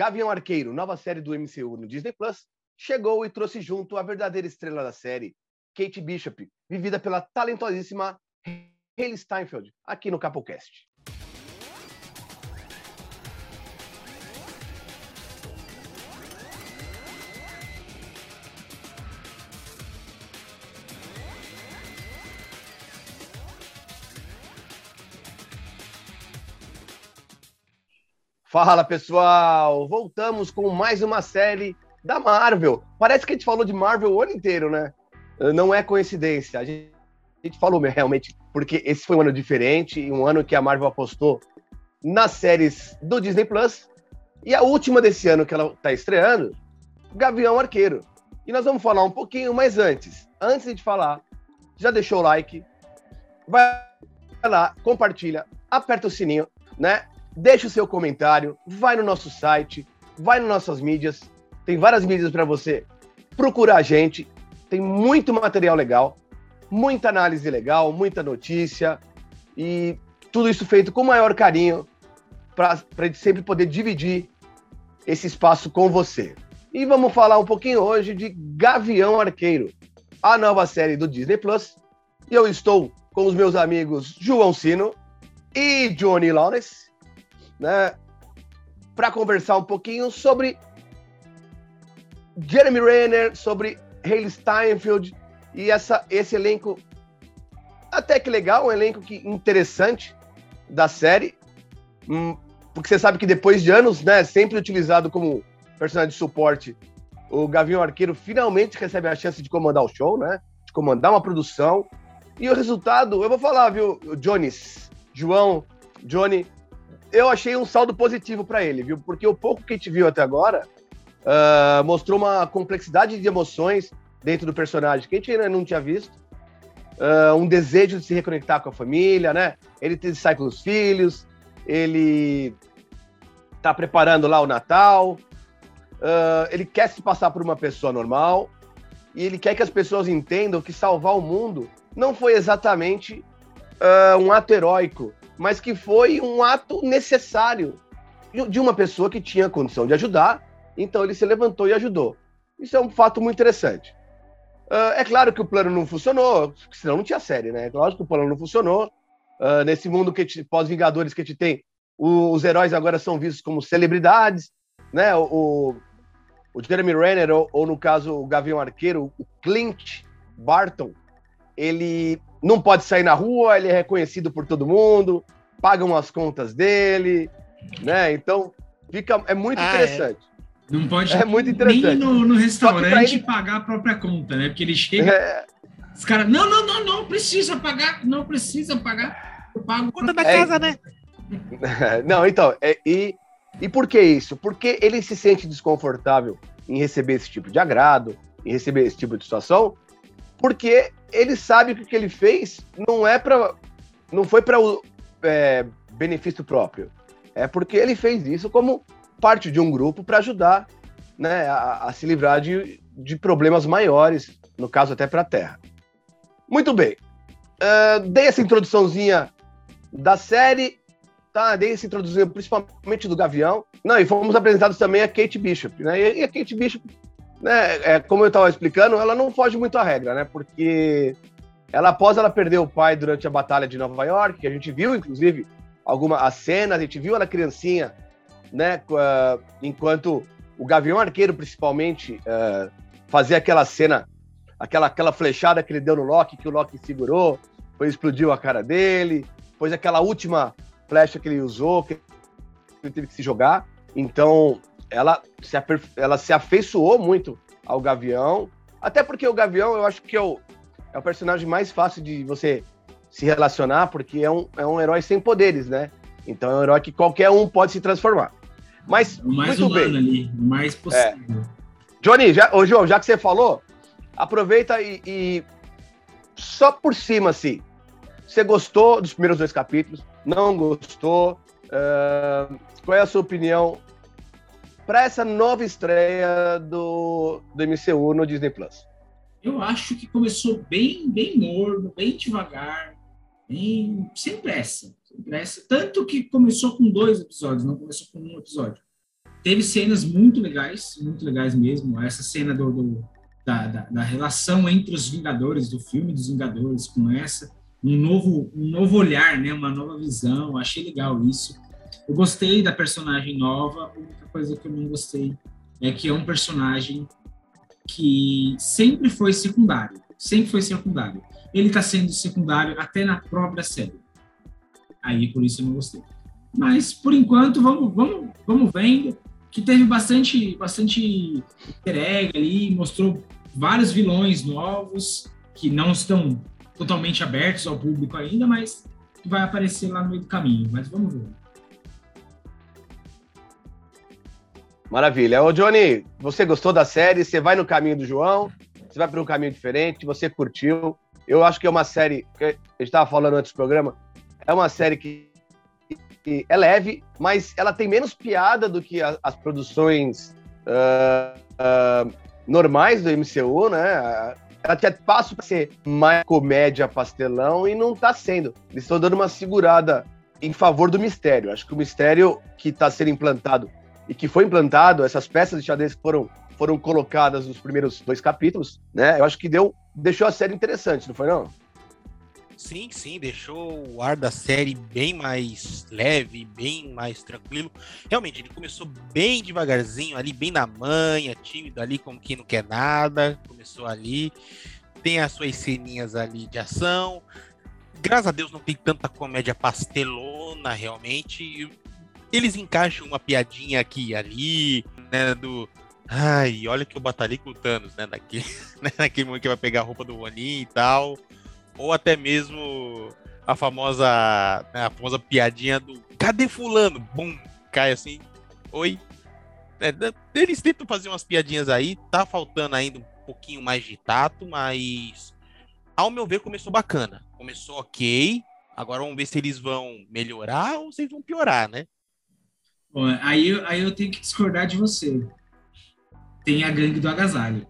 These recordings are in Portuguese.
Gavião Arqueiro, nova série do MCU no Disney Plus, chegou e trouxe junto a verdadeira estrela da série, Kate Bishop, vivida pela talentosíssima Hayley Steinfeld, aqui no Capocast. Fala pessoal, voltamos com mais uma série da Marvel. Parece que a gente falou de Marvel o ano inteiro, né? Não é coincidência. A gente, a gente falou realmente, porque esse foi um ano diferente, um ano que a Marvel apostou nas séries do Disney Plus. E a última desse ano que ela está estreando, Gavião Arqueiro. E nós vamos falar um pouquinho, mas antes, antes de falar, já deixou o like, vai lá, compartilha, aperta o sininho, né? Deixa o seu comentário, vai no nosso site, vai nas nossas mídias, tem várias mídias para você procurar a gente, tem muito material legal, muita análise legal, muita notícia e tudo isso feito com o maior carinho para sempre poder dividir esse espaço com você. E vamos falar um pouquinho hoje de Gavião Arqueiro, a nova série do Disney Plus. E eu estou com os meus amigos João Sino e Johnny Lawrence né, para conversar um pouquinho sobre Jeremy Renner, sobre Haley Steinfeld e essa, esse elenco até que legal, um elenco que interessante da série, hum, porque você sabe que depois de anos, né, sempre utilizado como personagem de suporte, o Gavião Arqueiro finalmente recebe a chance de comandar o show, né, de comandar uma produção, e o resultado, eu vou falar, viu, Jones, João, Johnny, eu achei um saldo positivo para ele, viu? Porque o pouco que a gente viu até agora uh, mostrou uma complexidade de emoções dentro do personagem que a gente ainda não tinha visto. Uh, um desejo de se reconectar com a família, né? Ele sai com os filhos, ele tá preparando lá o Natal, uh, ele quer se passar por uma pessoa normal e ele quer que as pessoas entendam que salvar o mundo não foi exatamente uh, um ato heróico, mas que foi um ato necessário de uma pessoa que tinha condição de ajudar, então ele se levantou e ajudou. Isso é um fato muito interessante. Uh, é claro que o plano não funcionou, senão não tinha série, né? É lógico que o plano não funcionou. Uh, nesse mundo que pós-Vingadores que a gente tem, o, os heróis agora são vistos como celebridades, né? O, o Jeremy Renner, ou, ou, no caso o Gavião Arqueiro, o Clint Barton, ele não pode sair na rua, ele é reconhecido por todo mundo, pagam as contas dele, né? Então, fica, é muito ah, é. interessante. É. Não pode é muito interessante. nem no, no restaurante ele... pagar a própria conta, né? Porque ele chega. É... Os caras, não, não, não, não precisa pagar, não precisa pagar. Eu pago conta da casa, né? Não, então, é, e, e por que isso? Porque ele se sente desconfortável em receber esse tipo de agrado, em receber esse tipo de situação, porque ele sabe que o que ele fez não é para não foi para o é, benefício próprio. É porque ele fez isso como parte de um grupo para ajudar né, a, a, se livrar de, de problemas maiores, no caso até para a Terra. Muito bem. Uh, dei essa introduçãozinha da série, tá? Dei essa introdução principalmente do Gavião. Não, e fomos apresentados também a Kate Bishop, né? E a Kate Bishop né, é, como eu estava explicando, ela não foge muito à regra, né? Porque ela, após ela perder o pai durante a Batalha de Nova York, que a gente viu, inclusive, algumas as cenas, a gente viu ela criancinha, né? Uh, enquanto o Gavião Arqueiro, principalmente, uh, fazia aquela cena, aquela, aquela flechada que ele deu no Loki, que o Loki segurou, depois explodiu a cara dele, depois aquela última flecha que ele usou, que ele teve que se jogar. Então, ela se, ela se afeiçoou muito ao Gavião, até porque o Gavião eu acho que é o, é o personagem mais fácil de você se relacionar, porque é um, é um herói sem poderes, né? Então é um herói que qualquer um pode se transformar. Mas, o mais muito humano bem. ali, o mais possível. É. Johnny, já, ô, João, já que você falou, aproveita e, e só por cima, assim, você gostou dos primeiros dois capítulos? Não gostou? Uh, qual é a sua opinião para essa nova estreia do, do MCU no Disney Plus? Eu acho que começou bem, bem morno, bem devagar, bem sem pressa, sem pressa. Tanto que começou com dois episódios, não começou com um episódio. teve cenas muito legais, muito legais mesmo. Essa cena do, do da, da, da, relação entre os Vingadores, do filme dos Vingadores com essa, um novo, um novo olhar, né, uma nova visão. Achei legal isso. Eu gostei da personagem nova. A única coisa que eu não gostei é que é um personagem que sempre foi secundário, sempre foi secundário. Ele está sendo secundário até na própria série. Aí por isso eu não gostei. Mas por enquanto vamos vamos vamos vendo que teve bastante bastante easter ali, mostrou vários vilões novos que não estão totalmente abertos ao público ainda, mas vai aparecer lá no meio do caminho. Mas vamos ver. Maravilha. Ô, Johnny, você gostou da série? Você vai no caminho do João? Você vai para um caminho diferente? Você curtiu? Eu acho que é uma série, que gente estava falando antes do programa, é uma série que, que, é leve, mas ela tem menos piada do que a, as produções uh, uh, normais do MCU, né? Ela tinha passo para ser mais comédia pastelão e não está sendo. Eles estão dando uma segurada em favor do mistério. Acho que o mistério que está sendo implantado e que foi implantado, essas peças de xadrez foram, foram colocadas nos primeiros dois capítulos, né? Eu acho que deu, deixou a série interessante, não foi não? Sim, sim, deixou o ar da série bem mais leve, bem mais tranquilo. Realmente, ele começou bem devagarzinho, ali bem na manha, tímido ali, como quem não quer nada. Começou ali, tem as suas ceninhas ali de ação. Graças a Deus não tem tanta comédia pastelona, realmente eles encaixam uma piadinha aqui e ali, né, do ai, olha que eu batalhei com o Thanos, né, naquele, né, naquele momento que vai pegar a roupa do Ronin e tal, ou até mesmo a famosa, né, a famosa piadinha do cadê fulano? Bum, cai assim, oi. É, eles tentam fazer umas piadinhas aí, tá faltando ainda um pouquinho mais de tato, mas ao meu ver começou bacana. Começou ok, agora vamos ver se eles vão melhorar ou se eles vão piorar, né? Bom, aí, aí eu tenho que discordar de você. Tem a gangue do agasalho.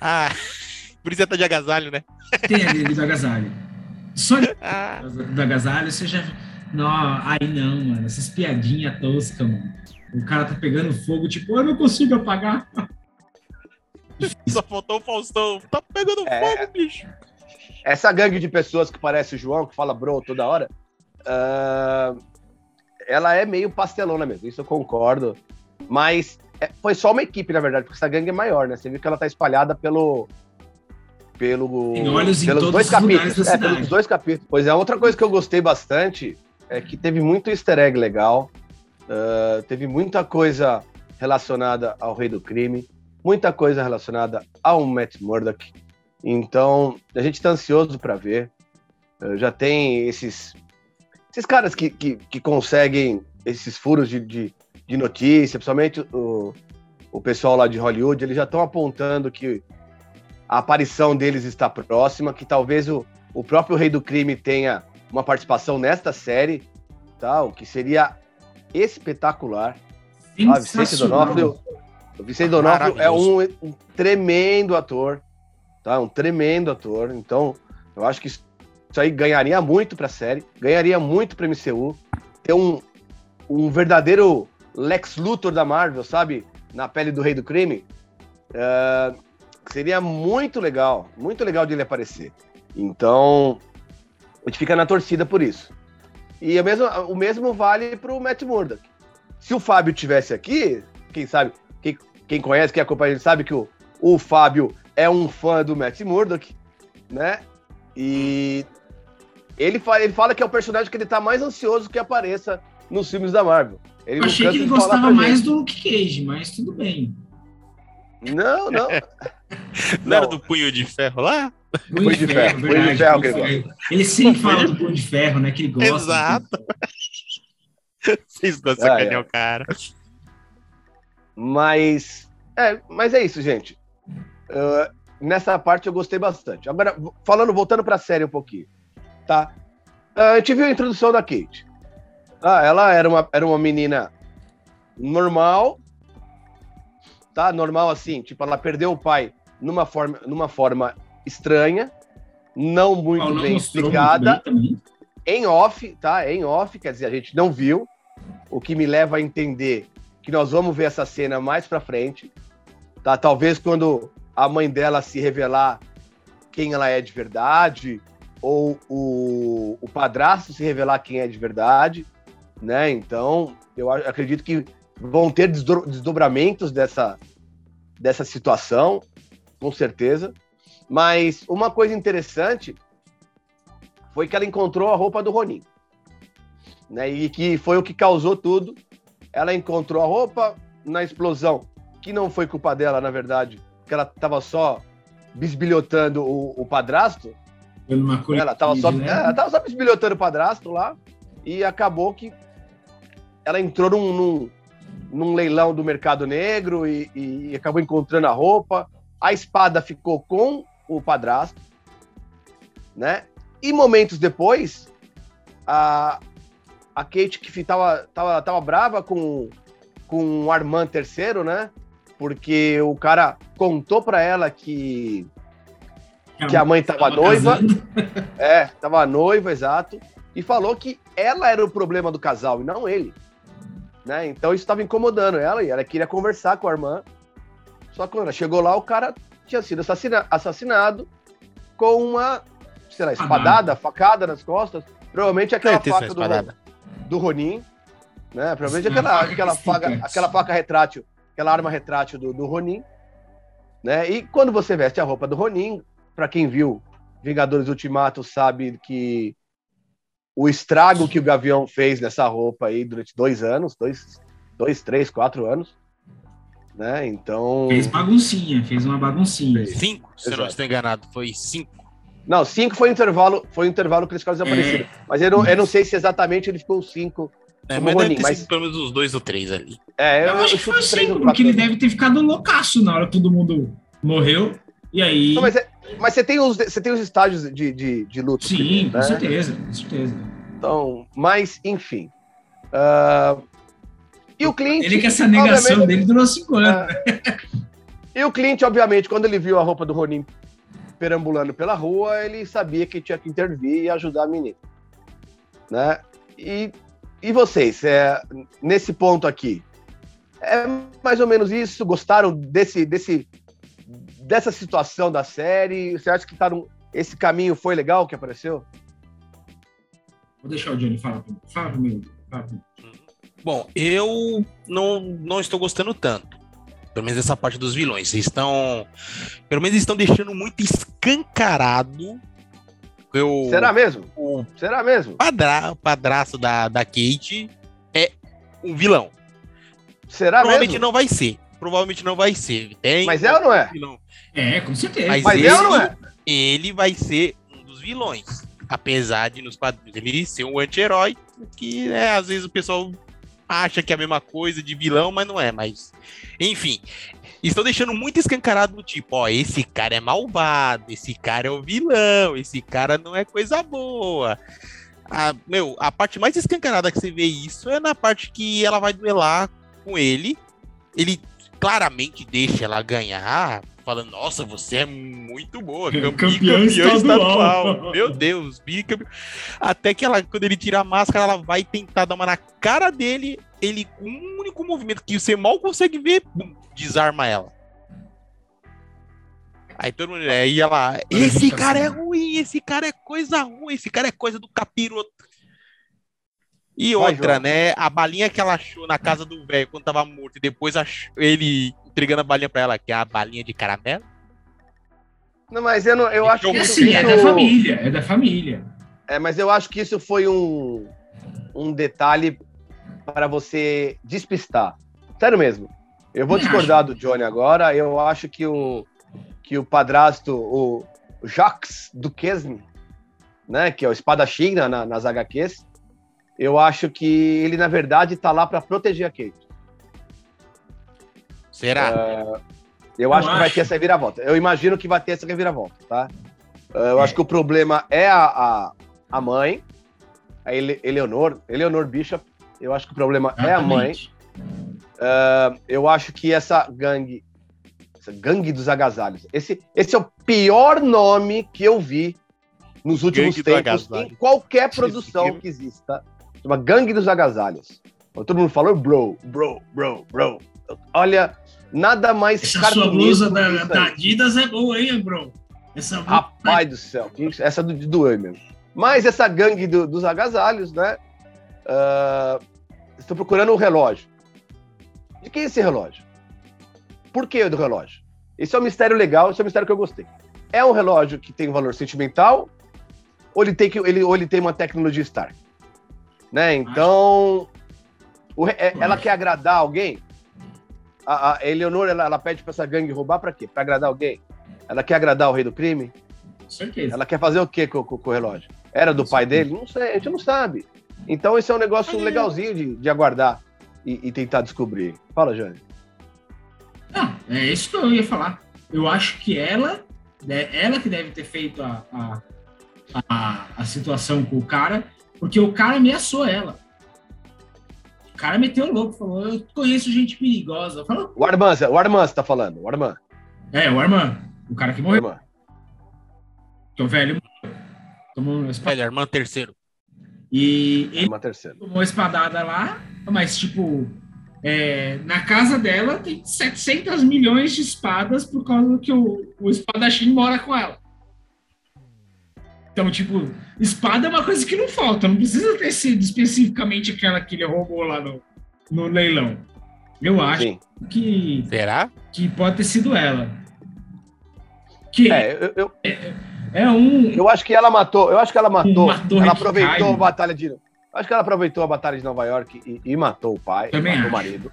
Ah, por isso é tá de agasalho, né? Tem a gangue do agasalho. Só ah. do agasalho, você já. Não, aí não, mano. Essas piadinhas toscas, mano. O cara tá pegando fogo, tipo, eu não consigo apagar. Só faltou o Faustão. Tá pegando é... fogo, bicho. Essa gangue de pessoas que parece o João, que fala bro toda hora, uh, ela é meio pastelona mesmo, isso eu concordo. Mas é, foi só uma equipe, na verdade, porque essa gangue é maior, né? Você viu que ela tá espalhada pelo. Pelo, pelos dois capítulos. É, pelos dois capítulos. Pois é, outra coisa que eu gostei bastante é que teve muito easter egg legal. Uh, teve muita coisa relacionada ao Rei do Crime, muita coisa relacionada ao Matt Murdock. Então, a gente está ansioso para ver. Uh, já tem esses esses caras que, que, que conseguem esses furos de, de, de notícia, principalmente o, o pessoal lá de Hollywood, eles já estão apontando que a aparição deles está próxima, que talvez o, o próprio Rei do Crime tenha uma participação nesta série, tá? o que seria espetacular. Ah, Vicente Donofrio, o Vicente Donofrio é um, um, tremendo ator, tá? Um tremendo ator. Então, eu acho que isso aí ganharia muito para a série, ganharia muito para MCU. Ter um, um verdadeiro Lex Luthor da Marvel, sabe? Na pele do Rei do Crime. Uh, seria muito legal, muito legal de ele aparecer. Então, a gente fica na torcida por isso. E o mesmo, o mesmo vale para o Matt Murdock. Se o Fábio tivesse aqui, quem sabe, quem, quem conhece, quem acompanha, ele sabe que o, o Fábio é um fã do Matt Murdock, né? E ele fala, ele fala que é o personagem que ele tá mais ansioso que apareça nos filmes da Marvel. Ele Achei que ele gostava mais do Luke Cage, mas tudo bem. Não, não. não era do punho de ferro lá? Punho, punho de, de, ferro, punho de ferro. Punho de ferro. Ele sempre fala do punho de ferro, né? Que ele gosta. Exato. Vocês gostam ah, é. o cara. Mas é, mas é isso, gente. Uh, nessa parte eu gostei bastante. Agora, falando, voltando para a série um pouquinho tá? A gente viu a introdução da Kate. Ah, ela era uma, era uma menina normal, tá? Normal assim, tipo, ela perdeu o pai numa forma, numa forma estranha, não muito bem explicada, muito bem em off, tá? Em off, quer dizer, a gente não viu, o que me leva a entender que nós vamos ver essa cena mais pra frente, tá? Talvez quando a mãe dela se revelar quem ela é de verdade, ou o, o padrasto se revelar quem é de verdade, né? Então, eu acredito que vão ter desdobramentos dessa, dessa situação, com certeza. Mas uma coisa interessante foi que ela encontrou a roupa do Ronin. Né, e que foi o que causou tudo. Ela encontrou a roupa na explosão, que não foi culpa dela, na verdade, que ela estava só bisbilhotando o, o padrasto. Ela estava só, né? ela tava só bisbilhotando o padrasto lá e acabou que ela entrou num, num, num leilão do mercado negro e, e, acabou encontrando a roupa. A espada ficou com o padrasto, né? E momentos depois, a, a Kate que tava, tava, tava brava com, com o Armand terceiro, né? Porque o cara contou para ela que que a mãe tava, tava noiva, é, tava noiva, exato, e falou que ela era o problema do casal e não ele, né? Então isso estava incomodando ela e ela queria conversar com a irmã. Só que quando ela chegou lá, o cara tinha sido assassina assassinado com uma, sei lá, espadada, facada nas costas. Provavelmente aquela faca do, do Ronin, né? Provavelmente aquela, aquela, faca, aquela faca retrátil, aquela arma retrátil do, do Ronin. Né? E quando você veste a roupa do Ronin, para quem viu Vingadores Ultimato sabe que o estrago que o Gavião fez nessa roupa aí durante dois anos, dois, dois três, quatro anos, né? Então. Fez baguncinha, fez uma baguncinha. Cinco, se eu não estou enganado, foi cinco. Não, cinco foi o intervalo, foi o intervalo que eles ficaram desaparecidos. É, mas eu não, eu não sei se exatamente ele ficou cinco. É, mas Ronin, deve ter mas... pelo menos os dois ou três ali. É, eu, eu acho eu que foi cinco, porque ele deve ter ficado loucaço na hora que todo mundo morreu. E aí. Não, mas, mas você, tem os, você tem os estágios de, de, de luto. Sim, né? com certeza, com certeza. Então, mas, enfim. Uh, e o Clint. Ele que essa negação dele durou cinco anos. Uh, e o Clint, obviamente, quando ele viu a roupa do Ronin perambulando pela rua, ele sabia que tinha que intervir e ajudar a menina. Né? E, e vocês, é, nesse ponto aqui, é mais ou menos isso? Gostaram desse, desse, dessa situação da série? Você acha que tá num, esse caminho foi legal que apareceu? Vou deixar o Johnny falar. Fala primeiro. Bom, eu não, não estou gostando tanto. Pelo menos essa parte dos vilões. Eles estão. Pelo menos estão deixando muito escancarado. Eu, Será mesmo? O Será mesmo? Padra, padrasto da, da Kate é um vilão. Será Provavelmente mesmo? não vai ser. Provavelmente não vai ser. Tem Mas é ou não é? Vilão. É, com certeza. Mas, Mas é ou não é? Ele vai ser um dos vilões. Apesar de nos quadrinhos ele ser um anti-herói, que né, às vezes o pessoal acha que é a mesma coisa de vilão, mas não é. Mas, enfim, estão deixando muito escancarado no tipo, ó, esse cara é malvado, esse cara é o vilão, esse cara não é coisa boa. A, meu, a parte mais escancarada que você vê isso é na parte que ela vai duelar com ele. Ele claramente deixa ela ganhar, falando, nossa, você é muito boa, campeão, campeão estadual. estadual. Meu Deus, bicampeão. Até que ela, quando ele tira a máscara, ela vai tentar dar uma na cara dele, ele, com um único movimento que você mal consegue ver, bum, desarma ela. Aí todo mundo, aí ela, esse cara é ruim, esse cara é coisa ruim, esse cara é coisa do capiroto. E outra, né? A balinha que ela achou na casa do velho quando tava morto e depois achou, ele entregando a balinha pra ela, que é a balinha de caramelo. Não, mas eu, não, eu acho que. Isso, é da família, é da família. É, mas eu acho que isso foi um, um detalhe para você despistar. Sério mesmo. Eu vou discordar do Johnny agora. Eu acho que o, que o padrasto, o Jacques Duquesne, né, que é o espadachim na, nas HQs, eu acho que ele, na verdade, tá lá para proteger a Kate. Será? Uh, eu, acho, acho que vai ter essa reviravolta. Eu imagino que vai ter essa reviravolta, tá? Uh, eu é. acho que o problema é a, a, a mãe, a Ele, Eleonor, Eleonor Bishop. Eu acho que o problema Exatamente. é a mãe. Uh, eu acho que essa gangue, essa gangue dos agasalhos, esse, esse é o pior nome que eu vi nos últimos gangue tempos em qualquer produção que exista. Uma gangue dos agasalhos. Todo mundo falou bro, bro, bro, bro. Olha, nada mais Essa sua blusa da, da Adidas é boa, hein, bro? Essa Rapaz do céu, essa do, doeu mesmo. Mas essa gangue do, dos agasalhos, né? Uh, estou procurando um relógio. De quem é esse relógio? Por que do relógio? Esse é um mistério legal, esse é um mistério que eu gostei. É um relógio que tem um valor sentimental ou ele tem, que, ele, ou ele tem uma tecnologia Star? Né? Então, o, é, ela quer agradar alguém? A, a Eleonora, ela, ela pede para essa gangue roubar para quê? Para agradar alguém? Ela quer agradar o rei do crime? Com certeza. Ela quer fazer o quê com, com, com o relógio? Era do pai dele? Não sei, a gente não sabe. Então, esse é um negócio legalzinho de, de aguardar e, e tentar descobrir. Fala, Jane. Não, é isso que eu ia falar. Eu acho que ela, né, ela que deve ter feito a, a, a, a situação com o cara, porque o cara ameaçou ela. O cara meteu louco, falou: Eu conheço gente perigosa. Falou, o Arman, o Arman você tá falando, o Arman. É, o Arman, o cara que morreu. Arman. Que o velho tomou uma espadada. Velho, Arman terceiro. E ele tomou uma espadada lá, mas tipo, é, na casa dela tem 700 milhões de espadas por causa que o, o espadachim mora com ela. Então, tipo, espada é uma coisa que não falta, não precisa ter sido especificamente aquela que ele roubou lá no, no leilão. Eu acho Sim. que. Será? Que pode ter sido ela. Que é, eu, eu, é, é, um. Eu acho que ela matou. Eu acho que ela matou. Ela aproveitou a batalha de. Acho que ela aproveitou a batalha de Nova York e, e matou o pai, Também matou acho. o marido.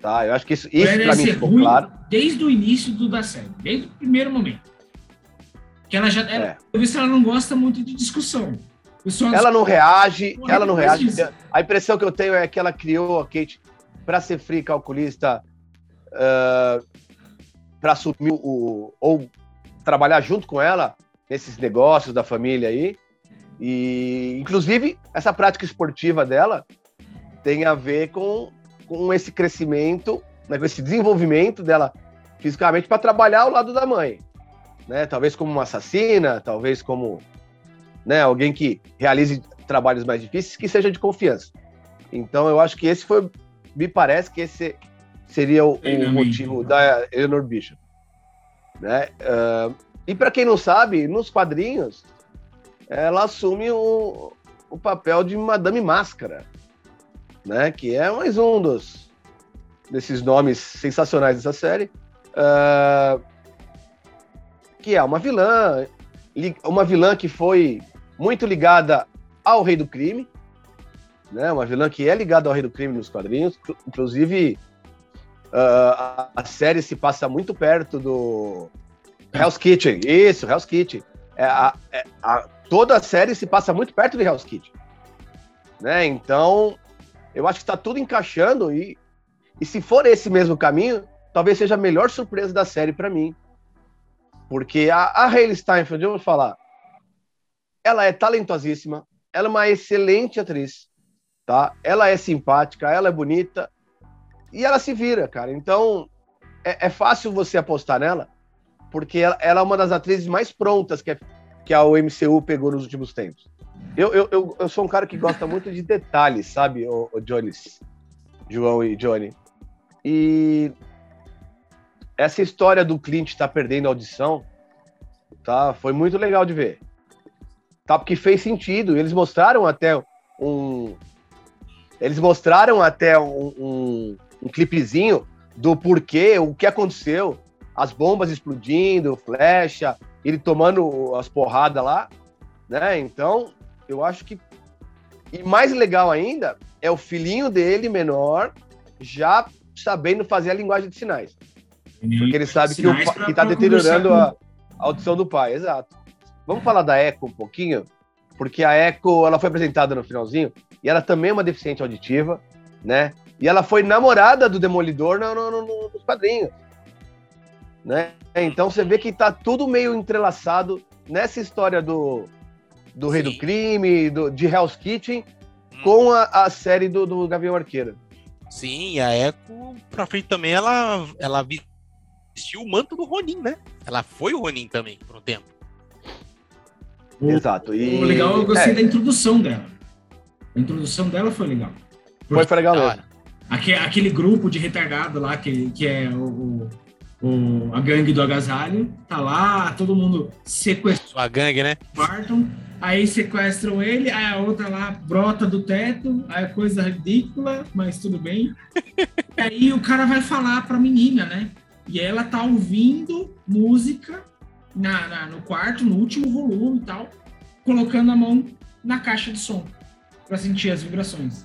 Tá, eu acho que isso, isso pra mim ficou claro. Desde o início do da série, desde o primeiro momento. Que ela já. Ela, é. Eu vi se ela não gosta muito de discussão. Ela não reage, ela não reage. A impressão que eu tenho é que ela criou a Kate para ser free calculista, uh, para assumir o. ou trabalhar junto com ela nesses negócios da família aí. E, inclusive, essa prática esportiva dela tem a ver com, com esse crescimento, né, com esse desenvolvimento dela fisicamente para trabalhar ao lado da mãe. Né? Talvez como uma assassina, talvez como né, alguém que realize trabalhos mais difíceis, que seja de confiança. Então, eu acho que esse foi, me parece que esse seria o, o motivo da Eleanor Bishop. Né? Uh, e para quem não sabe, nos quadrinhos, ela assume o, o papel de Madame Máscara, né? Que é mais um dos desses nomes sensacionais dessa série, uh, que é uma vilã, uma vilã que foi muito ligada ao Rei do Crime, né? Uma vilã que é ligada ao Rei do Crime nos quadrinhos, inclusive uh, a, série se passa muito perto do Hell's Kitchen, isso, Hell's Kitchen. É, a, é, a, toda a série se passa muito perto de Hell's Kitchen. Né? Então, eu acho que está tudo encaixando e, e se for esse mesmo caminho, talvez seja a melhor surpresa da série para mim. Porque a, a Hayley Steinfeld, eu vou falar, ela é talentosíssima, ela é uma excelente atriz, tá? Ela é simpática, ela é bonita e ela se vira, cara. Então, é, é fácil você apostar nela, porque ela, ela, é uma das atrizes mais prontas que, é, que a MCU pegou nos últimos tempos. Eu, eu, eu, eu, sou um cara que gosta muito de detalhes, sabe, o, o Jones, João e Johnny. E essa história do Clint estar tá perdendo a audição, tá, foi muito legal de ver. Tá, porque fez sentido. Eles mostraram até um, eles mostraram até um, um, um clipezinho do porquê, o que aconteceu as bombas explodindo, flecha, ele tomando as porradas lá, né? Então, eu acho que. E mais legal ainda é o filhinho dele, menor, já sabendo fazer a linguagem de sinais. Porque ele sabe que, o, que tá deteriorando a, a audição do pai, exato. Vamos falar da Echo um pouquinho, porque a Echo ela foi apresentada no finalzinho e ela também é uma deficiente auditiva, né? E ela foi namorada do Demolidor no, no, no, nos quadrinhos. Né? Então você vê que está tudo meio entrelaçado nessa história do, do Rei do Crime, do, de Hell's Kitchen, hum. com a, a série do, do Gavião Arqueiro. Sim, a Echo, pra frente também, ela, ela vestiu o manto do Ronin, né? Ela foi o Ronin também, por um tempo. Exato. E... O legal, eu gostei é. da introdução dela. A introdução dela foi legal. Foi, foi legal mesmo. hora. Aque- Aquele grupo de retardado lá, que, que é o, o- a gangue do agasalho, tá lá, todo mundo sequestrado. Sua gangue, né? Barton, aí sequestram ele, aí a outra lá brota do teto, aí é coisa ridícula, mas tudo bem. E aí o cara vai falar pra menina, né? E ela tá ouvindo música na, na- no quarto, no último volume e tal, colocando a mão na caixa de som pra sentir as vibrações.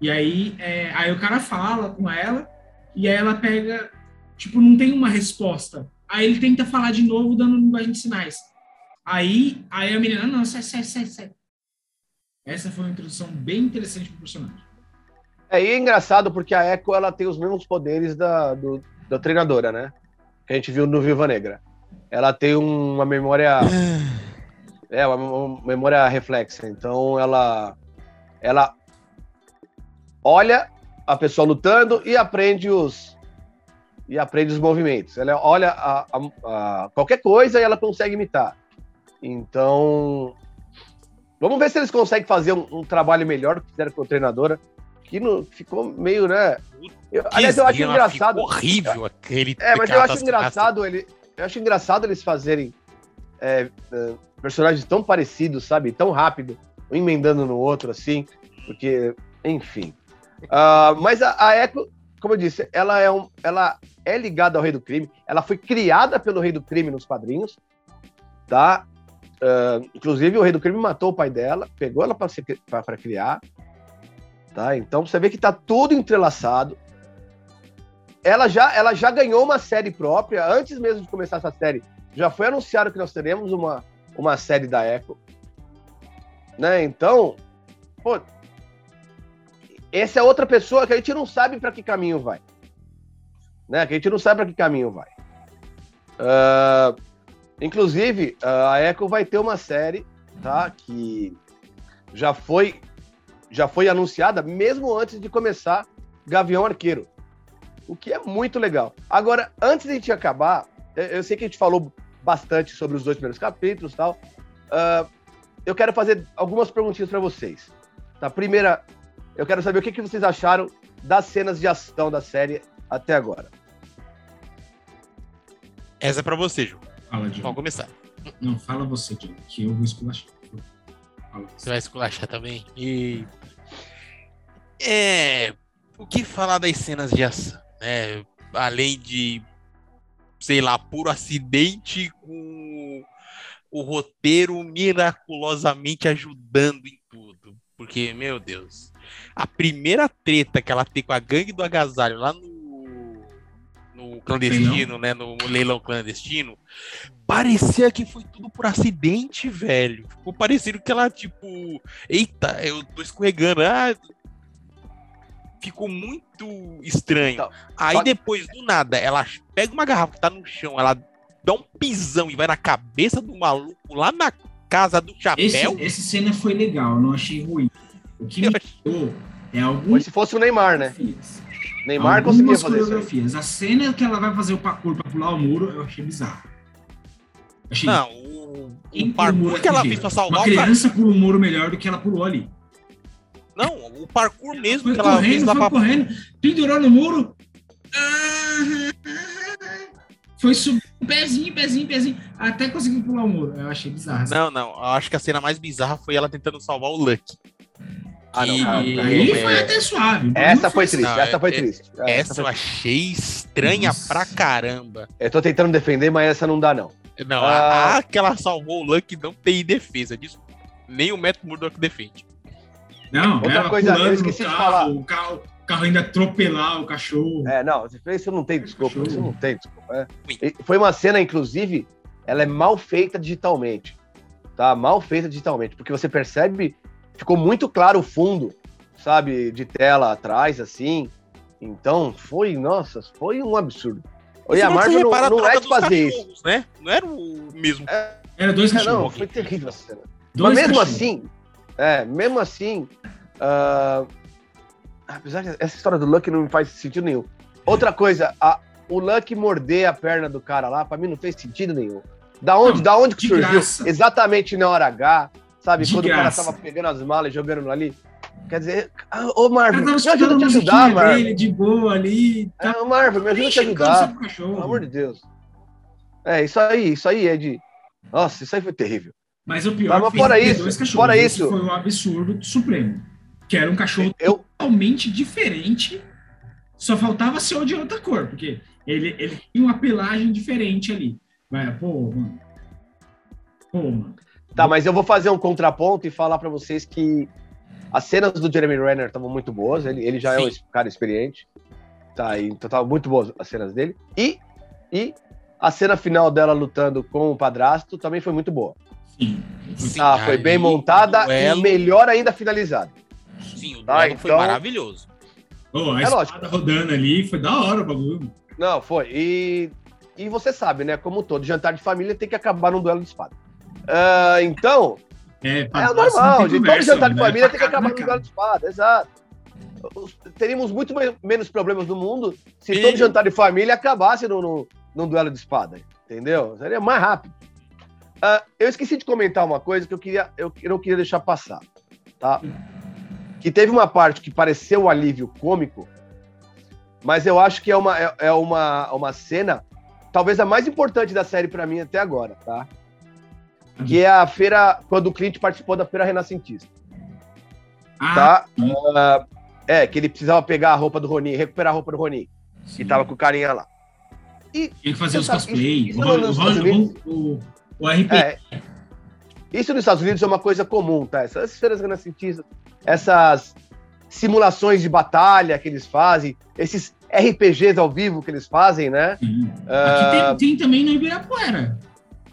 E aí, é, aí o cara fala com ela, e aí ela pega, tipo, não tem uma resposta. Aí ele tenta falar de novo, dando linguagem de sinais. Aí, aí a menina, não, sai, sai, sai, sai. Essa foi uma introdução bem interessante pro personagem. É, e é engraçado porque a Echo ela tem os mesmos poderes da, do- da treinadora, né? Que a gente viu no Viva Negra. Ela tem uma memória. É, uma, memória reflexa. Então ela. Ela olha a pessoa lutando e aprende os. E aprende os movimentos. Ela olha a, a- a qualquer coisa e ela consegue imitar. Então. Vamos ver se eles conseguem fazer um, um trabalho melhor que fizeram com a treinadora. Que não, ficou meio, né? Eu, aliás, eu acho engraçado. horrível aquele. É, mas eu aquela acho engraçado ele, eu acho engraçado eles fazerem é, é, personagens tão parecidos, sabe? Tão rápido, um emendando no outro, assim, porque, enfim. Ah, mas a, a Echo, como eu disse, ela é, um, ela é ligada ao Rei do Crime, ela foi criada pelo Rei do Crime nos quadrinhos, tá? Ah, inclusive, o Rei do Crime matou o pai dela, pegou ela para criar, tá? Então você vê que tá tudo entrelaçado ela já, ela já ganhou uma série própria, antes mesmo de começar essa série. Já foi anunciado que nós teremos uma, uma série da Echo. Né? Então, pô, essa é outra pessoa que a gente não sabe para que caminho vai. Né? Que a gente não sabe para que caminho vai. Ah, inclusive, a Echo vai ter uma série, tá? Que já foi já foi anunciada mesmo antes de começar Gavião Arqueiro o que é muito legal. Agora, antes de a gente acabar, eu- sei que a gente falou bastante sobre os dois primeiros capítulos e tal. ah, eu quero fazer algumas perguntinhas para vocês. Tá? Primeira, eu quero saber o que, que vocês acharam das cenas de ação da série até agora. Essa é pra você, Ju. Fala, John. Vamos começar. Não, fala você, John, que eu vou esculachar. Você. vai esculachar também? E... É... O que falar das cenas de ação, né? Além de, sei lá, puro acidente com o roteiro miraculosamente ajudando em tudo. Porque, meu Deus, a primeira treta que ela tem com a gangue do agasalho lá no, no clandestino, né? No leilão clandestino, parecia que foi tudo por acidente, velho. Ficou parecendo que ela, tipo, eita, eu tô escorregando. Ah, ficou muito estranho. Então, Aí só- depois, do nada, ela pega uma garrafa que tá no chão, ela dá um pisão e vai na cabeça do maluco lá na casa do Esse, chapéu. essa cena foi legal, não achei ruim. O que Eu me achei- irritou é Mas algumas se fosse o Neymar, né? coreografias. Neymar conseguia Algumas fazer isso. aí. coreografias. A cena que ela vai fazer o parkour pra pular o muro, eu achei bizarro. Achei Não, o, o parkour que ela fez pra salvar Uma criança pula o muro melhor do que ela pulou ali. Não, o parkour mesmo Foi que ela fez correndo, lá foi pra. correndo, pendurou no muro. Foi subir pezinho, pezinho, pezinho, até conseguir pular o muro. Eu achei bizarro. Não, não, eu acho que a cena mais bizarra foi ela tentando salvar o Lucky. Ah, não, cara, aí é- foi até suave. Essa foi triste, Não, essa foi é- triste. É, Essa eu foi- achei estranha Nossa. pra caramba. Eu tô tentando defender, mas essa não dá, não. Não, Ah. a, a que ela salvou o Lucky não tem defesa disso. Nem o Matt Murdock defende. Não, Outra ela coisa, eu esqueci de carro, falar. O carro, o carro ainda atropelar o cachorro. É, não, isso não tem desculpa, isso não tem desculpa. é. Foi uma cena, inclusive, ela é mal feita digitalmente, tá? Mal feita digitalmente, porque você percebe, ficou muito claro o fundo, sabe, de tela atrás, assim. Então, foi, nossa, foi um absurdo. E a Se você Marvel não, a não é de fazer isso. Né? Não era o mesmo. Era dois É, não, foi terrível essa cena. Dois Mas mesmo cachorros. assim, é, mesmo assim, ah, apesar que essa história do Lucky não me faz sentido nenhum. Outra coisa, a- o Lucky morder a perna do cara lá, pra mim não fez sentido nenhum. Da onde, Não, da onde que de surgiu? graça. Exatamente na hora H, sabe? De Quando graça. o cara tava pegando as malas e jogando ali. Quer dizer, ah, ô Marvel, me ajuda a te ajudar, Marvel. dele de boa ali. É, Tá ô, Marvel, me ajuda a te o ajudar. Pelo amor de Deus. É, isso aí, isso aí é de. Nossa, isso aí foi terrível. Mas o pior Mas fora isso, dois cachorros. fora Esse isso- foi o absurdo supremo. Que era um cachorro Eu, totalmente diferente. Só faltava ser o de outra cor, porque ele, ele tinha uma pelagem diferente ali. Vai, pô, mano. Pô, mano. Tá, mas eu vou fazer um contraponto e falar pra vocês que as cenas do Jeremy Renner estavam muito boas. Ele, ele já é um Sim. cara experiente. Tá, então estavam muito boas as cenas dele. E, e a cena final dela lutando com o padrasto também foi muito boa. Sim. Sim, Tá, foi bem montada duelo- e melhor ainda finalizada. Sim, o Tá, duelo foi então- maravilhoso. Ô, a É espada lógico. rodando ali, foi da hora o bagulho. Não, foi. E, e você sabe, né? Como todo jantar de família tem que acabar num duelo de espada. Ah, então, É, É normal, gente. Todo jantar de mano, é família tem que acabar com cara. duelo de espada, exato. Os- Teríamos muito me- menos problemas no mundo se E- todo jantar de família acabasse no, no, num duelo de espada, entendeu? Seria mais rápido. Ah, eu esqueci de comentar uma coisa que eu, queria, eu, eu não queria deixar passar, tá? Que teve uma parte que pareceu um alívio cômico, mas eu acho que é uma, é, é uma, uma cena, talvez a mais importante da série pra mim até agora, tá? Que é a feira, quando o Clint participou da feira renascentista Ah, tá? Ah, é, que ele precisava pegar a roupa do Ronin, recuperar a roupa do Ronin, sim. que tava com o carinha lá. Tinha que fazer os cosplay. isso- O, isso o, o, o, o RP. É, isso nos Estados Unidos é uma coisa comum, tá? Essas feiras renascentistas, essas simulações de batalha que eles fazem, esses RPGs ao vivo que eles fazem, né? Sim. Ah, Aqui tem, tem também no Ibirapuera.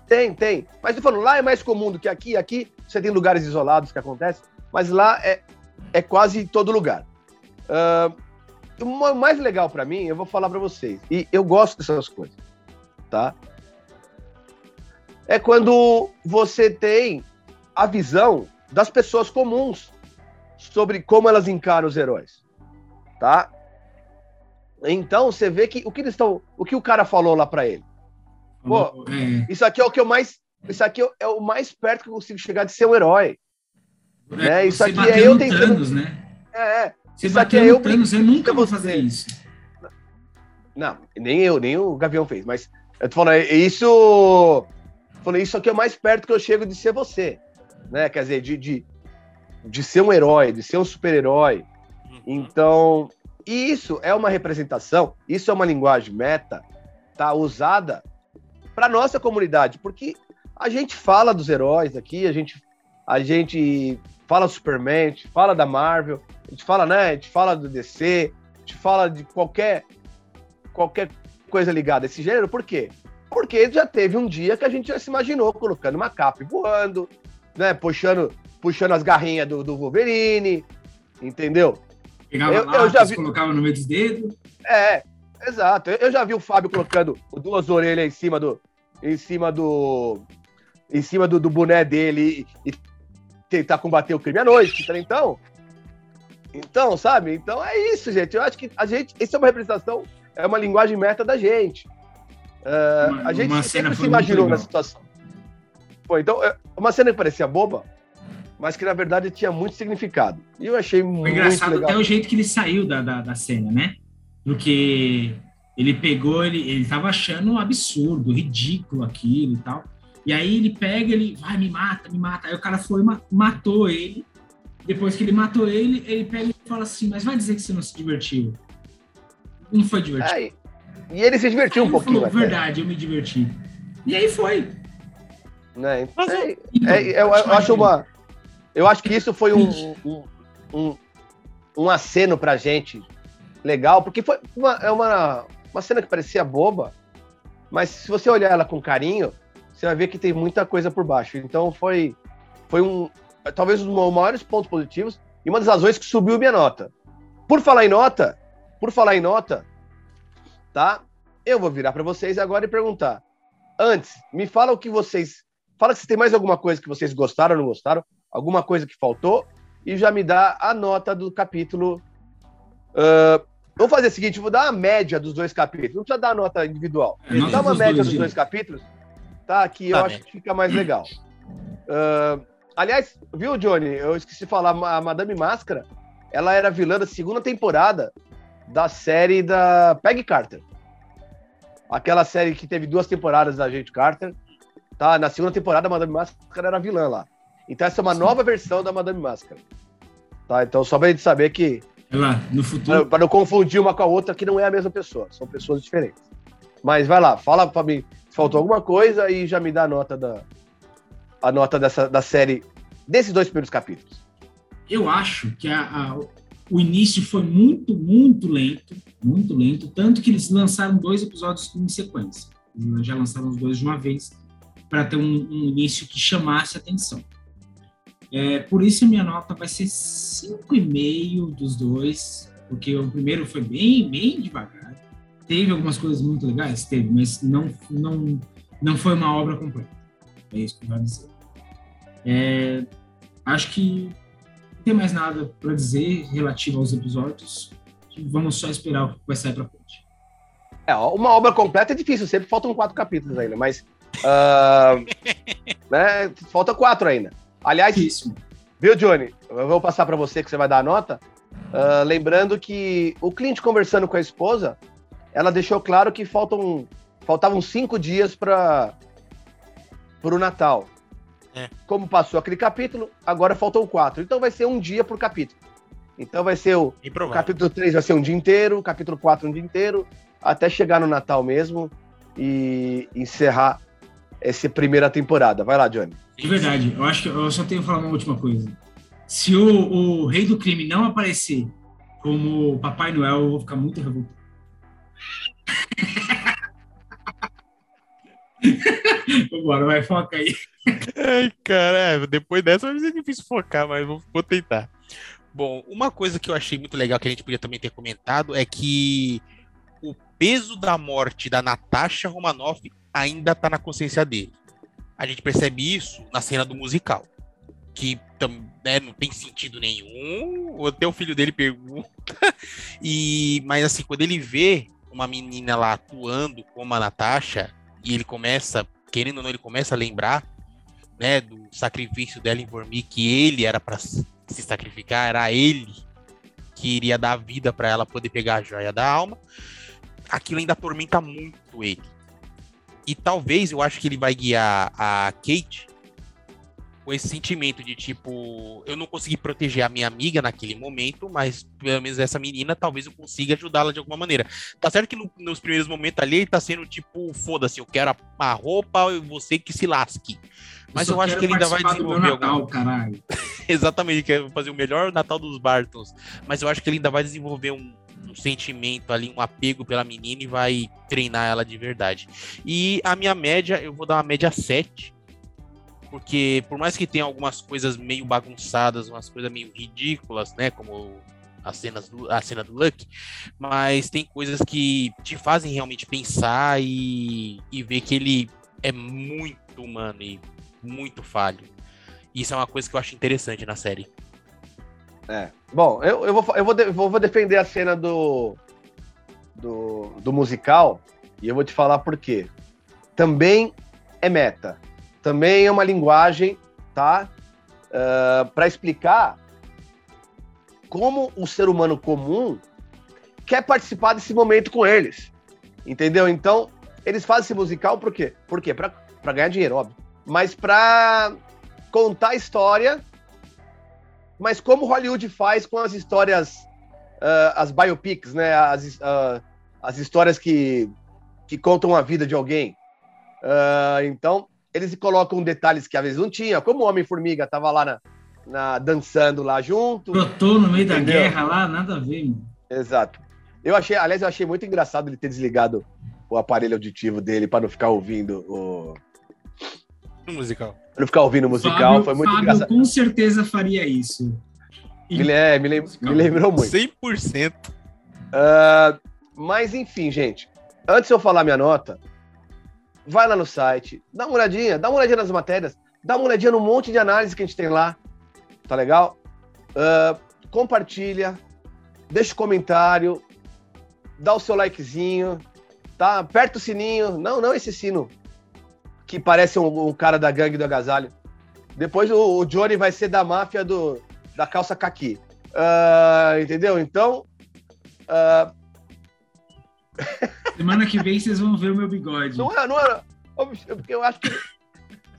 Tem, tem. Mas tô falando, lá é mais comum do que aqui. Aqui você tem lugares isolados que acontece, mas lá é, é quase todo lugar. Ah, o ma- mais legal pra mim, eu vou falar pra vocês, e eu gosto dessas coisas, tá? É quando você tem a visão das pessoas comuns sobre como elas encaram os heróis, tá? Então você vê que o que eles estão, o que o cara falou lá pra ele. Pô, é, Isso aqui é o que eu mais. Isso aqui é o mais perto que eu consigo chegar de ser um herói. né, isso aqui é eu tentando- Thanos, né? É, é. Você Isso aqui é eu no Thanos, eu nunca vou fazer isso. Não, nem eu, nem o Gavião fez, mas eu tô falando, é isso. Falei, isso aqui é o mais perto que eu chego de ser você. Né? Quer dizer, de, de, de ser um herói, de ser um super-herói. Uhum. Então, isso é uma representação, isso é uma linguagem meta, tá? Usada para nossa comunidade, porque a gente fala dos heróis aqui, a gente, a gente fala do Superman, a gente fala da Marvel, a gente fala, né? A gente fala do DC, a gente fala de qualquer qualquer coisa ligada a esse gênero, por quê? Porque já teve um dia que a gente já se imaginou colocando uma capa e voando, né? Puxando, puxando as garrinhas do, do Wolverine, entendeu? Pegava Eu- lá, eu já vi- colocava no meio dos dedos. É, exato. Eu, já vi o Fábio colocando duas orelhas em cima do. Em cima do. Em cima do, do boné dele e, e tentar combater o crime à noite. tá? Então. Então, sabe? Então é isso, gente. Eu acho que a gente. Isso é uma representação, é uma linguagem meta da gente. É, Uma- a gente sempre se imaginou na situação. Pô, então, é uma cena que parecia boba, mas que na verdade tinha muito significado. E eu achei Foi muito engraçado legal. até o jeito que ele saiu da, da, da cena, né? Porque ele pegou, ele, ele tava achando um absurdo, ridículo aquilo e tal. E aí ele pega, ele vai, me mata, me mata. Aí o cara foi ma- matou ele. Depois que ele matou ele, ele pega e fala assim, mas vai dizer que você não se divertiu. Não foi divertido. É, e- ele se divertiu um Aí ele pouquinho. falou, verdade, eu me diverti. E aí foi. né? Mas É, Então, É, eu, eu acho uma. Eu acho que isso foi um, um, um, um aceno pra gente legal, porque foi uma, é uma, uma cena que parecia boba, mas se você olhar ela com carinho, você vai ver que tem muita coisa por baixo. Então foi, foi um. Talvez um dos maiores pontos positivos e uma das razões que subiu minha nota. Por falar em nota, por falar em nota, tá? Eu vou virar para vocês agora e perguntar. Antes, me fala o que vocês Fala se tem mais alguma coisa que vocês gostaram ou não gostaram, alguma coisa que faltou, e já me dá a nota do capítulo. Ah, vamos fazer o seguinte: vou dar a média dos dois capítulos. Não precisa dar a nota individual. É, dá uma média dois, dos dois capítulos, tá? Que eu Tá, acho que fica mais legal. Ah, aliás, viu, Johnny? Eu esqueci de falar, a Madame Máscara ela era vilã da segunda temporada da série da Peggy Carter. Aquela série que teve duas temporadas da Agente Carter. Tá? Na segunda temporada, a Madame Máscara era vilã lá. Então essa é uma Sim. nova versão da Madame Máscara. Tá? Então só pra gente saber que. Lá, no futuro. Para não confundir uma com a outra, que não é a mesma pessoa, são pessoas diferentes. Mas vai lá, fala para mim se faltou alguma coisa e já me dá a nota da a nota dessa da série desses dois primeiros capítulos. Eu acho que a, a, o início foi muito, muito lento, muito lento, tanto que eles lançaram dois episódios em sequência. Eles já lançaram os dois de uma vez para ter um, um, início que chamasse atenção. É, por isso minha nota vai ser 5,5 dos dois, porque o primeiro foi bem, bem devagar. Teve algumas coisas muito legais? Teve, mas não, não, não foi uma obra completa. É isso que eu quero dizer. É, acho que não tem mais nada para dizer relativo aos episódios. Vamos só esperar o que vai sair para frente. É, uma obra completa é difícil, sempre faltam quatro capítulos ainda, mas. Uh, né, falta quatro ainda. Aliás, viu, Johnny? Eu vou passar para você que você vai dar a nota. Uh, lembrando que o cliente conversando com a esposa, ela deixou claro que faltam, faltavam cinco dias para o Natal. É. Como passou aquele capítulo, agora faltam quatro. Então vai ser um dia por capítulo. Então vai ser o, o capítulo 3 vai ser um dia inteiro, o capítulo 4 um dia inteiro, até chegar no Natal mesmo e encerrar essa primeira temporada. Vai lá, Johnny. De verdade, eu acho que eu só tenho que falar uma última coisa. Se o, o rei do crime não aparecer como Papai Noel, eu vou ficar muito revoltado. Vambora, vai, foca aí. Ai, cara, é, depois dessa vai ser difícil focar, mas vou, vou tentar. Bom, uma coisa que eu achei muito legal que a gente podia também ter comentado é que o peso da morte da Natasha Romanoff ainda tá na consciência dele a gente percebe isso na cena do musical. Que né, não tem sentido nenhum. Até o filho dele pergunta. e, mas assim, quando ele vê uma menina lá atuando como a Natasha, e ele começa, querendo ou não, ele começa a lembrar né, do sacrifício dela em Vormir, que ele era para se sacrificar, era ele que iria dar vida para ela poder pegar a joia da alma. Aquilo ainda atormenta muito ele. E talvez eu acho que ele vai guiar a Kate com esse sentimento de tipo, eu não consegui proteger a minha amiga naquele momento, mas pelo menos essa menina talvez eu consiga ajudá-la de alguma maneira. Tá certo que no, nos primeiros momentos ali ele tá sendo tipo, foda-se, eu quero a, a roupa e você que se lasque. Mas eu, eu acho que ele ainda vai desenvolver Natal, algum... caralho. Exatamente, quer fazer o melhor Natal dos Bartons. Mas eu acho que ele ainda vai desenvolver um, um sentimento ali, um apego pela menina e vai treinar ela de verdade. E a minha média, eu vou dar uma média 7. Porque por mais que tenha algumas coisas meio bagunçadas, umas coisas meio ridículas, né? Como as cenas do, a cena do Luck, mas tem coisas que te fazem realmente pensar e, e ver que ele é muito humano e muito falho. Isso é uma coisa que eu acho interessante na série. É. Bom, eu, eu, vou, eu vou, vou defender a cena do, do, do musical e eu vou te falar por quê. Também é meta. Também é uma linguagem, tá? Uh, ah, para explicar como o ser humano comum quer participar desse momento com eles. Entendeu? Então, eles fazem esse musical por quê? Por quê? Pra, pra ganhar dinheiro, óbvio. Mas pra contar a história mas como Hollywood faz com as histórias, uh, as biopics, né? As, uh, as histórias que, que contam a vida de alguém. Uh, então, eles colocam detalhes que às vezes não tinha, como o Homem-Formiga estava lá na, na, dançando lá junto. Brotou no meio entendeu? da guerra lá, nada a ver, mano. Exato. Eu achei, aliás, eu achei muito engraçado ele ter desligado o aparelho auditivo dele para não ficar ouvindo o. Musical não ficar ouvindo musical, Fábio, foi muito Fábio engraçado. com certeza faria isso. Me, é, me, lem me lembrou muito. 100%. Uh, ah, mas enfim, gente. Antes de eu falar minha nota, vai lá no site, dá uma olhadinha, dá uma olhadinha nas matérias, dá uma olhadinha no monte de análise que a gente tem lá. Tá legal? Uh, compartilha, deixa o comentário, dá o seu likezinho, tá? Aperta o sininho. Não, não esse sino que parece um, um, cara da gangue do agasalho. Depois o, o, Johnny vai ser da máfia do, da calça caqui. Uh, entendeu? Então. Uh... Semana que vem vocês vão ver o meu bigode. Não é, não é. Porque eu acho que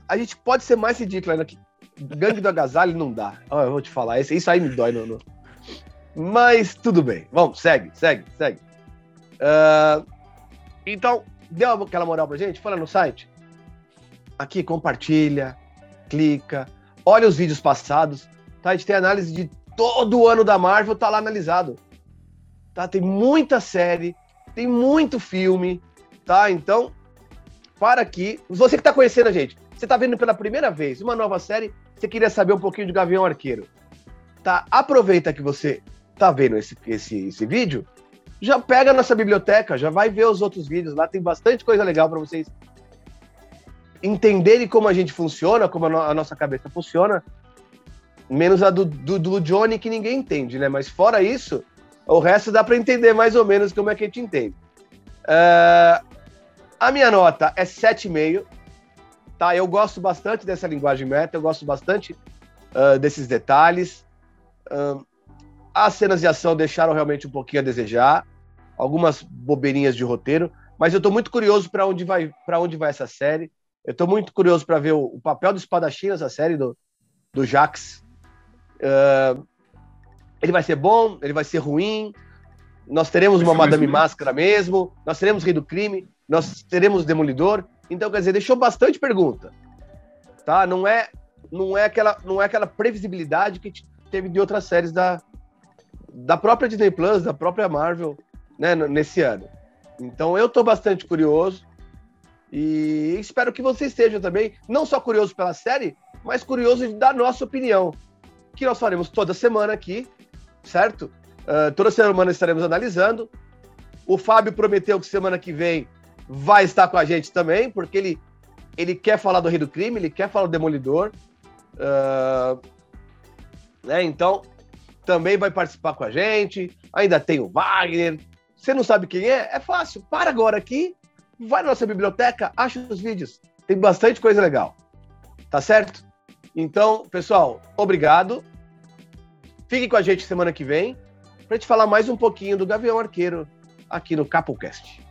a gente pode ser mais ridículo ainda. Que gangue do agasalho não dá. Eu vou te falar, isso aí me dói. No... Mas tudo bem. Vamos, segue, segue, segue. Uh... Então, deu aquela moral pra gente? Fala no site. Aqui, compartilha, clica, olha os vídeos passados. Tá? A gente tem análise de todo o ano da Marvel, tá lá analisado. Tá? Tem muita série, tem muito filme, tá? Então, para aqui. Você que tá conhecendo a gente, você tá vendo pela primeira vez uma nova série, você queria saber um pouquinho de Gavião Arqueiro. Tá? Aproveita que você tá vendo esse, esse, esse vídeo, já pega a nossa biblioteca, já vai ver os outros vídeos. Lá tem bastante coisa legal para vocês entenderem como a gente funciona, como a, no a nossa cabeça funciona. Menos a do, do, do, Johnny, que ninguém entende, né? Mas fora isso, o resto dá para entender mais ou menos como é que a gente entende. Uh, a minha nota é 7,5. Tá? Eu gosto bastante dessa linguagem meta, eu gosto bastante uh, desses detalhes. Uh, as cenas de ação deixaram realmente um pouquinho a desejar, algumas bobeirinhas de roteiro, mas eu estou muito curioso para onde vai onde vai essa série. Eu estou muito curioso para ver o, o, papel do espadachim nessa série do, do Jax. Uh, ele vai ser bom, ele vai ser ruim. Nós teremos uma Madame Máscara mesmo, nós teremos Rei do Crime, nós teremos Demolidor. Então, quer dizer, deixou bastante pergunta. Tá? Não é, não é, aquela, não é aquela previsibilidade que teve de outras séries da, da própria Disney Plus, da própria Marvel, né, nesse ano. Então eu estou bastante curioso e espero que você esteja também, não só curioso pela série, mas curioso da nossa opinião, que nós faremos toda semana aqui, certo? Uh, toda semana estaremos analisando. O Fábio prometeu que semana que vem vai estar com a gente também, porque ele, ele quer falar do Rei do Crime, ele quer falar do Demolidor. Uh, né? Então, também vai participar com a gente. Ainda tem o Wagner. Você não sabe quem é? É fácil. Para agora aqui, vai na nossa biblioteca, acha os vídeos. Tem bastante coisa legal. Tá certo? Então, pessoal, obrigado. Fique com a gente semana que vem para te falar mais um pouquinho do Gavião Arqueiro aqui no CapoCast.